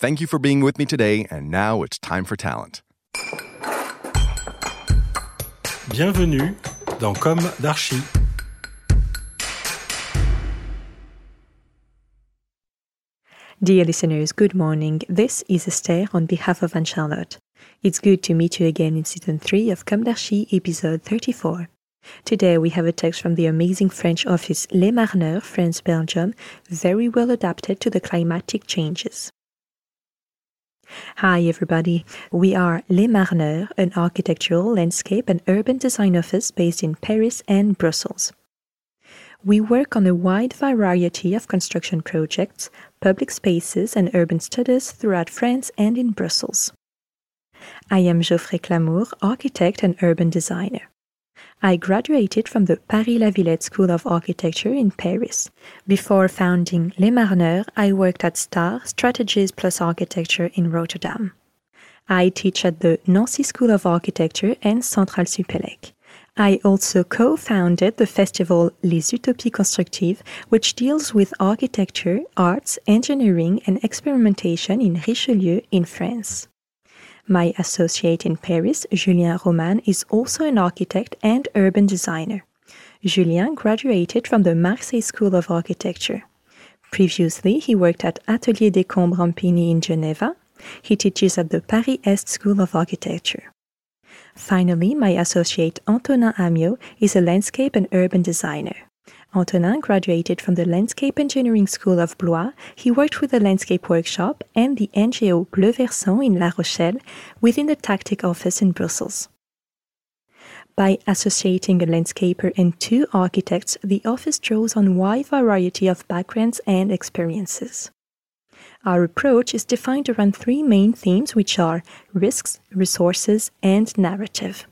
Thank you for being with me today, and now it's time for talent. Bienvenue dans Comme d'Archi. Dear listeners, good morning. This is Esther on behalf of Anne Charlotte. It's good to meet you again in season 3 of Comme d'Archi, episode 34. Today we have a text from the amazing French office Les Marneurs, France, Belgium, very well adapted to the climatic changes. Hi everybody, we are Les Marneurs, an architectural, landscape and urban design office based in Paris and Brussels. We work on a wide variety of construction projects, public spaces, and urban studies throughout France and in Brussels. I am Geoffrey Clamour, architect and urban designer. I graduated from the Paris La Villette School of Architecture in Paris. Before founding Les Marneurs, I worked at STAR, Strategies Plus Architecture in Rotterdam. I teach at the Nancy School of Architecture and Centrale Supélec. I also co founded the festival Les Utopies Constructives, which deals with architecture, arts, engineering, and experimentation in Richelieu in France. My associate in Paris, Julien Roman, is also an architect and urban designer. Julien graduated from the Marseille School of Architecture. Previously, he worked at Atelier Descombes Rampini in Geneva. He teaches at the Paris Est School of Architecture. Finally, my associate Antonin Amiot is a landscape and urban designer. Antonin graduated from the Landscape Engineering School of Blois. He worked with the Landscape Workshop and the NGO Bleu Versant in La Rochelle within the Taktyk office in Brussels. By associating a landscaper and two architects, the office draws on a wide variety of backgrounds and experiences. Our approach is defined around three main themes, which are risks, resources, and narrative.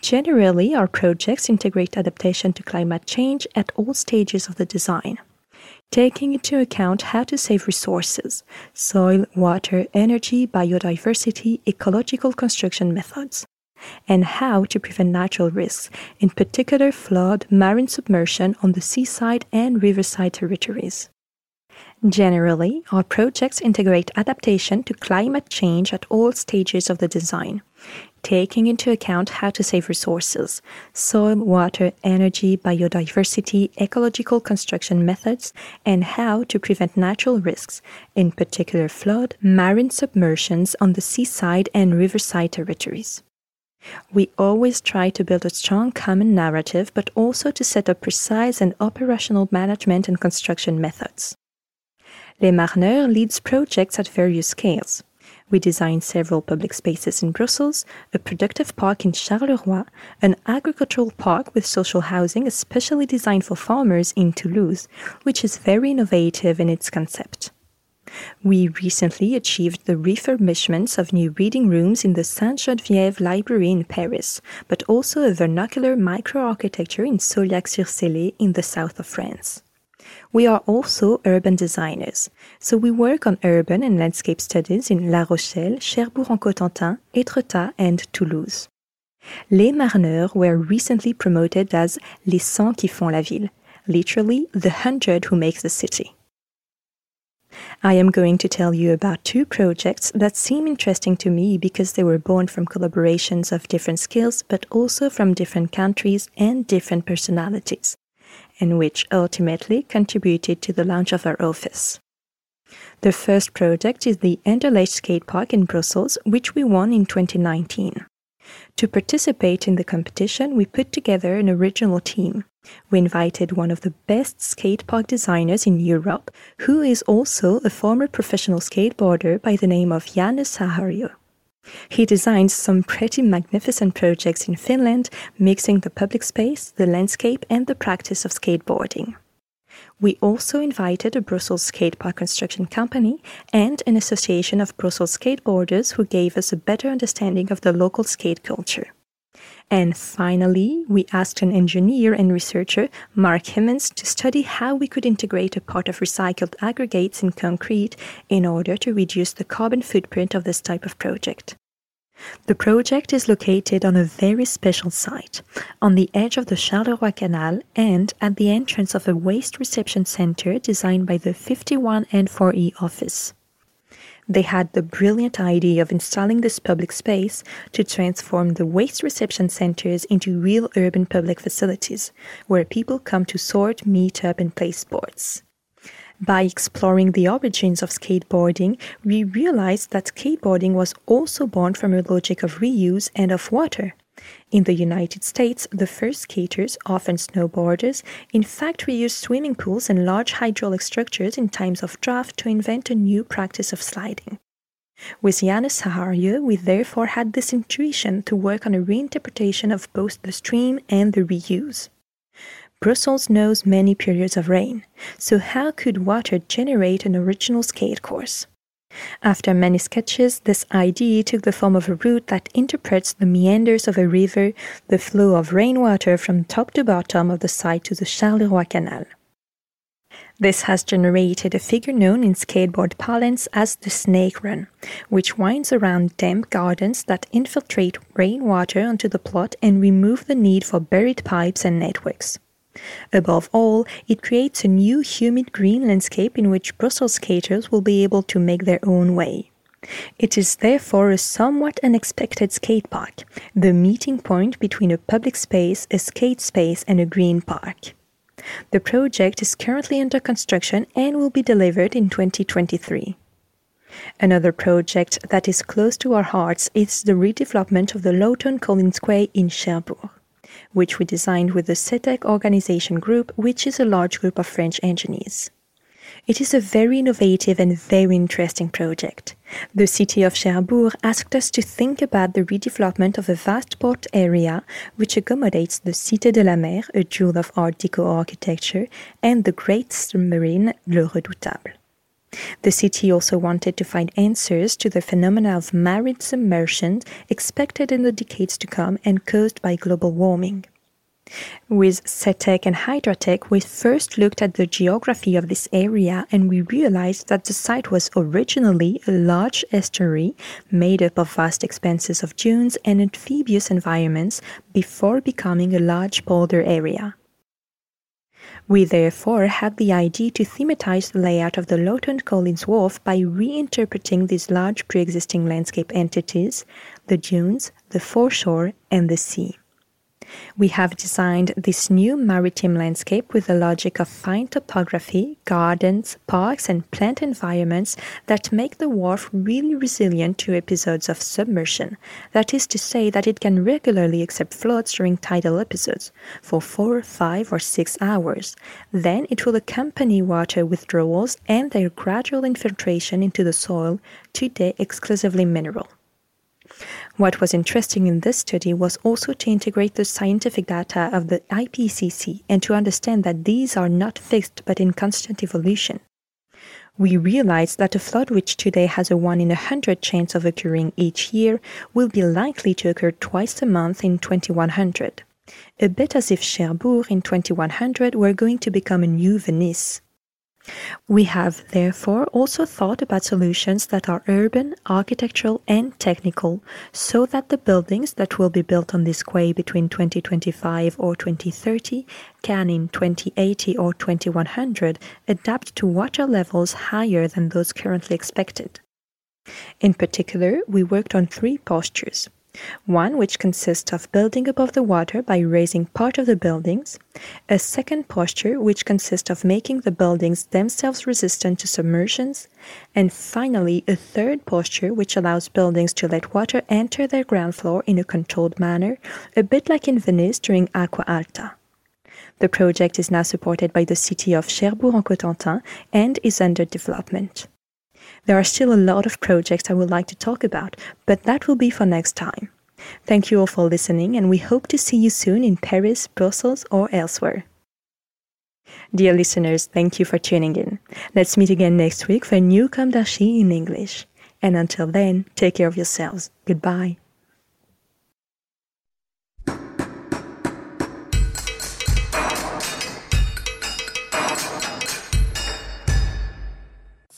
Generally, our projects integrate adaptation to climate change at all stages of the design, taking into account how to save resources soil, water, energy, biodiversity, ecological construction methods and how to prevent natural risks, in particular flood, marine submersion on the seaside and riverside territories. Generally, our projects integrate adaptation to climate change at all stages of the design, taking into account how to save resources soil, water, energy, biodiversity, ecological construction methods, and how to prevent natural risks, in particular flood, marine submersions on the seaside and riverside territories. We always try to build a strong common narrative, but also to set up precise and operational management and construction methods. Les Marneurs leads projects at various scales. We designed several public spaces in Brussels, a productive park in Charleroi, an agricultural park with social housing especially designed for farmers in Toulouse, which is very innovative in its concept. We recently achieved the refurbishments of new reading rooms in the Sainte Geneviève Library in Paris, but also a vernacular microarchitecture in Sauliac-sur-Célé in the south of France. We are also urban designers, so we work on urban and landscape studies in La Rochelle, Cherbourg-en-Cotentin, Étretat, and Toulouse. Les Marneurs were recently promoted as les cent qui font la ville, literally the hundred who make the city. I am going to tell you about two projects that seem interesting to me because they were born from collaborations of different skills, but also from different countries and different personalities and which ultimately contributed to the launch of our office. The first project is the Anderlecht Skate Park in Brussels, which we won in 2019. To participate in the competition, we put together an original team. We invited one of the best skate park designers in Europe, who is also a former professional skateboarder by the name of Janne Saario. He designed some pretty magnificent projects in Finland, mixing the public space, the landscape, and the practice of skateboarding. We also invited a Brussels skate park construction company and an association of Brussels skateboarders who gave us a better understanding of the local skate culture. And finally, we asked an engineer and researcher, Mark Himmons, to study how we could integrate a part of recycled aggregates in concrete in order to reduce the carbon footprint of this type of project. The project is located on a very special site, on the edge of the Charleroi Canal and at the entrance of a waste reception center designed by the 51 N4E office. They had the brilliant idea of installing this public space to transform the waste reception centers into real urban public facilities, where people come to sort, meet up, and play sports. By exploring the origins of skateboarding, we realized that skateboarding was also born from a logic of reuse and of water. In the United States, the first skaters, often snowboarders, in fact reused swimming pools and large hydraulic structures in times of drought to invent a new practice of sliding. With Janne Saario, we therefore had this intuition to work on a reinterpretation of both the stream and the reuse. Brussels knows many periods of rain, so how could water generate an original skate course? After many sketches, this idea took the form of a route that interprets the meanders of a river, the flow of rainwater from top to bottom of the site to the Charleroi Canal. This has generated a figure known in skateboard parlance as the snake run, which winds around damp gardens that infiltrate rainwater onto the plot and remove the need for buried pipes and networks. Above all, it creates a new humid green landscape in which Brussels skaters will be able to make their own way. It is therefore a somewhat unexpected skate park, the meeting point between a public space, a skate space, and a green park. The project is currently under construction and will be delivered in 2023. Another project that is close to our hearts is the redevelopment of the Lawton Collins Quay in Cherbourg which we designed with the SETEC organization group, which is a large group of French engineers. It is a very innovative and very interesting project. The city of Cherbourg asked us to think about the redevelopment of a vast port area which accommodates the Cité de la Mer, a jewel of Art Deco architecture, and the great submarine Le Redoutable. The city also wanted to find answers to the phenomena of marine submersion expected in the decades to come and caused by global warming. With SETEC and Hydratec, we first looked at the geography of this area and we realized that the site was originally a large estuary made up of vast expanses of dunes and amphibious environments before becoming a large boulder area. We therefore had the idea to thematize the layout of the Lawton Collins Wharf by reinterpreting these large pre existing landscape entities the dunes, the foreshore, and the sea. We have designed this new maritime landscape with the logic of fine topography, gardens, parks, and plant environments that make the wharf really resilient to episodes of submersion. That is to say, that it can regularly accept floods during tidal episodes for four, five, or six hours. Then it will accompany water withdrawals and their gradual infiltration into the soil, today exclusively mineral. What was interesting in this study was also to integrate the scientific data of the IPCC and to understand that these are not fixed but in constant evolution. We realized that a flood which today has a 1 in a 100 chance of occurring each year will be likely to occur twice a month in 2100. A bit as if Cherbourg in 2100 were going to become a new Venice. We have therefore also thought about solutions that are urban, architectural, and technical, so that the buildings that will be built on this quay between 2025 or 2030 can in 2080 or 2100 adapt to water levels higher than those currently expected. In particular, we worked on three postures One which consists of building above the water by raising part of the buildings, a second posture which consists of making the buildings themselves resistant to submersions, and finally a third posture which allows buildings to let water enter their ground floor in a controlled manner, a bit like in Venice during Acqua Alta. The project is now supported by the city of Cherbourg-en-Cotentin and is under development. There are still a lot of projects I would like to talk about, but that will be for next time. Thank you all for listening, and we hope to see you soon in Paris, Brussels, or elsewhere. Dear listeners, thank you for tuning in. Let's meet again next week for a new d'Archi in English. And until then, take care of yourselves. Goodbye.